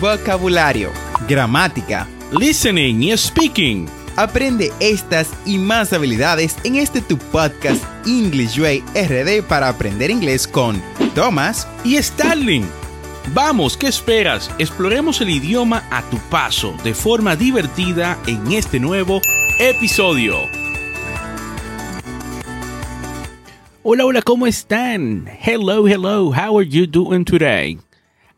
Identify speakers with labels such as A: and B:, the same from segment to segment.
A: vocabulario, gramática,
B: listening y speaking.
A: Aprende estas y más habilidades en este tu podcast English Way RD para aprender inglés con Thomas
B: y Starling. Vamos, ¿qué esperas? Exploremos el idioma a tu paso de forma divertida en este nuevo episodio. Hola, hola, ¿cómo están? Hello, hello, how are you doing today?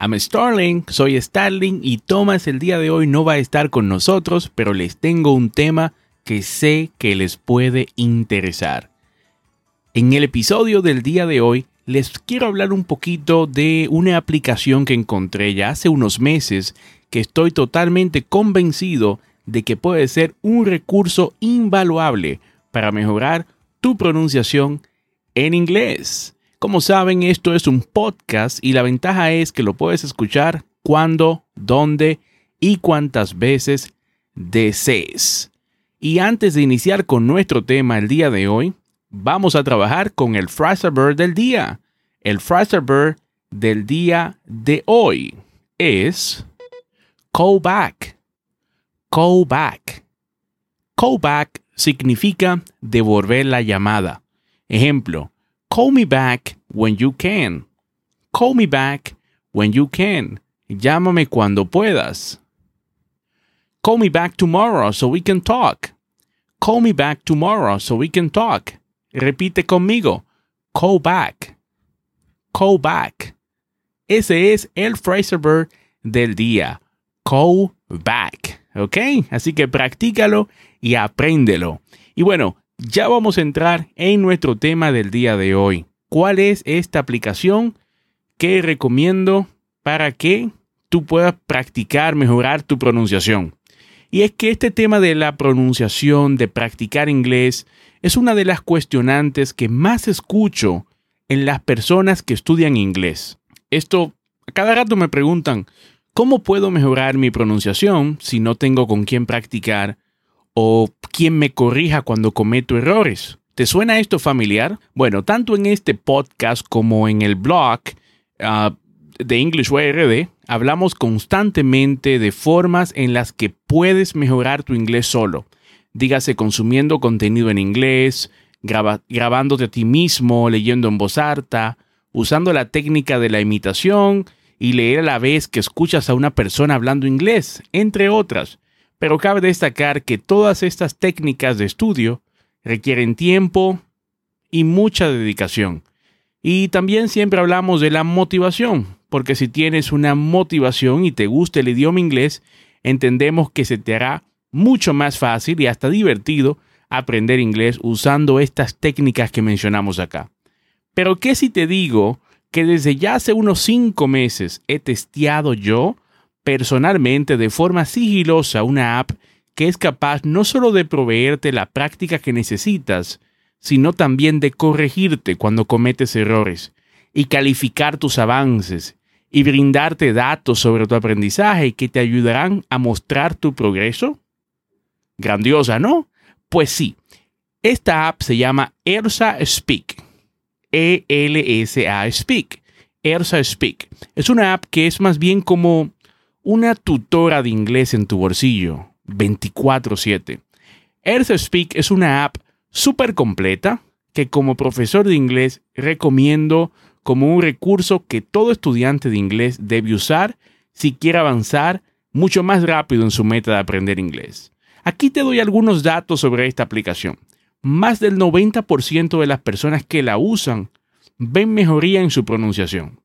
B: I'm Starling, soy Starling y Thomas el día de hoy no va a estar con nosotros, pero les tengo un tema que sé que les puede interesar. En el episodio del día de hoy les quiero hablar un poquito de una aplicación que encontré ya hace unos meses que estoy totalmente convencido de que puede ser un recurso invaluable para mejorar tu pronunciación en inglés. Como saben, esto es un podcast y la ventaja es que lo puedes escuchar cuando, dónde y cuántas veces desees. Y antes de iniciar con nuestro tema el día de hoy, vamos a trabajar con el Bird del día. El Bird del día de hoy es call back. Call back. Call back significa devolver la llamada. Ejemplo, Call me back when you can. Call me back when you can. Llámame cuando puedas. Call me back tomorrow so we can talk. Call me back tomorrow so we can talk. Repite conmigo. Call back. Call back. Ese es el Fraser Bird del día. Call back. ¿Ok? Así que practícalo y apréndelo. Y bueno, ya vamos a entrar en nuestro tema del día de hoy. ¿Cuál es esta aplicación que recomiendo para que tú puedas practicar, mejorar tu pronunciación? Y es que este tema de la pronunciación, de practicar inglés, es una de las cuestionantes que más escucho en las personas que estudian inglés. Esto, a cada rato me preguntan, ¿cómo puedo mejorar mi pronunciación si no tengo con quién practicar o quien me corrija cuando cometo errores. ¿Te suena esto familiar? Bueno, tanto en este podcast como en el blog ah, de English URD hablamos constantemente de formas en las que puedes mejorar tu inglés solo. Dígase consumiendo contenido en inglés, grabándote a ti mismo, leyendo en voz alta, usando la técnica de la imitación y leer a la vez que escuchas a una persona hablando inglés, entre otras. Pero cabe destacar que todas estas técnicas de estudio requieren tiempo y mucha dedicación. Y también siempre hablamos de la motivación, porque si tienes una motivación y te gusta el idioma inglés, entendemos que se te hará mucho más fácil y hasta divertido aprender inglés usando estas técnicas que mencionamos acá. Pero ¿qué si te digo que desde ya hace unos cinco meses he testeado yo personalmente de forma sigilosa una app que es capaz no solo de proveerte la práctica que necesitas, sino también de corregirte cuando cometes errores y calificar tus avances y brindarte datos sobre tu aprendizaje que te ayudarán a mostrar tu progreso? Grandiosa, ¿no? Pues sí, esta app se llama ERSA Speak. E-L-S-A Speak. ERSA Speak. Es una app que es más bien como una tutora de inglés en tu bolsillo 24/7. Earth Speak es una app súper completa que como profesor de inglés recomiendo como un recurso que todo estudiante de inglés debe usar si quiere avanzar mucho más rápido en su meta de aprender inglés. Aquí te doy algunos datos sobre esta aplicación. Más del 90% de las personas que la usan ven mejoría en su pronunciación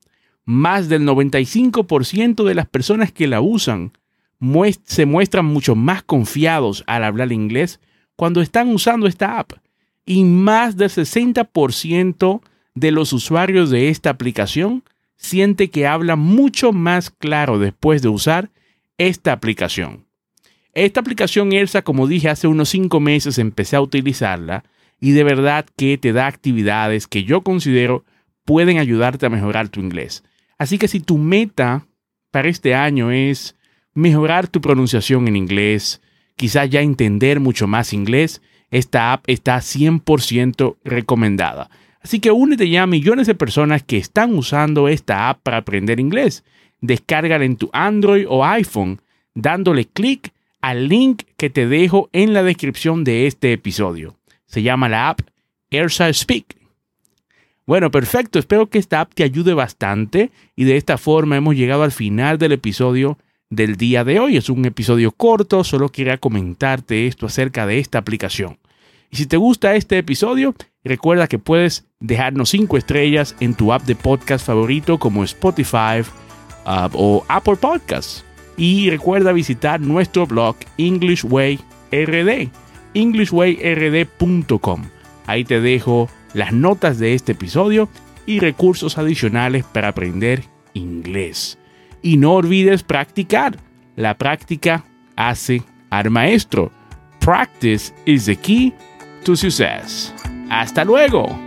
B: más del 95% de las personas que la usan se muestran mucho más confiados al hablar inglés cuando están usando esta app. Y más del 60% de los usuarios de esta aplicación siente que habla mucho más claro después de usar esta aplicación. Esta aplicación ELSA, como dije, hace unos 5 meses empecé a utilizarla y de verdad que te da actividades que yo considero pueden ayudarte a mejorar tu inglés. Así que si tu meta para este año es mejorar tu pronunciación en inglés, quizás ya entender mucho más inglés, esta app está 100% recomendada. Así que únete ya a millones de personas que están usando esta app para aprender inglés. descárgala en tu Android o iPhone dándole clic al link que te dejo en la descripción de este episodio. Se llama la app Ersa Speak. Bueno, perfecto. Espero que esta app te ayude bastante y de esta forma hemos llegado al final del episodio del día de hoy. Es un episodio corto, solo quería comentarte esto acerca de esta aplicación. Y si te gusta este episodio, recuerda que puedes dejarnos 5 estrellas en tu app de podcast favorito como Spotify uh, o Apple Podcasts. Y recuerda visitar nuestro blog English Way RD, englishwayrd.com. Ahí te dejo las notas de este episodio y recursos adicionales para aprender inglés. Y no olvides practicar. La práctica hace al maestro. Practice is the key to success. Hasta luego.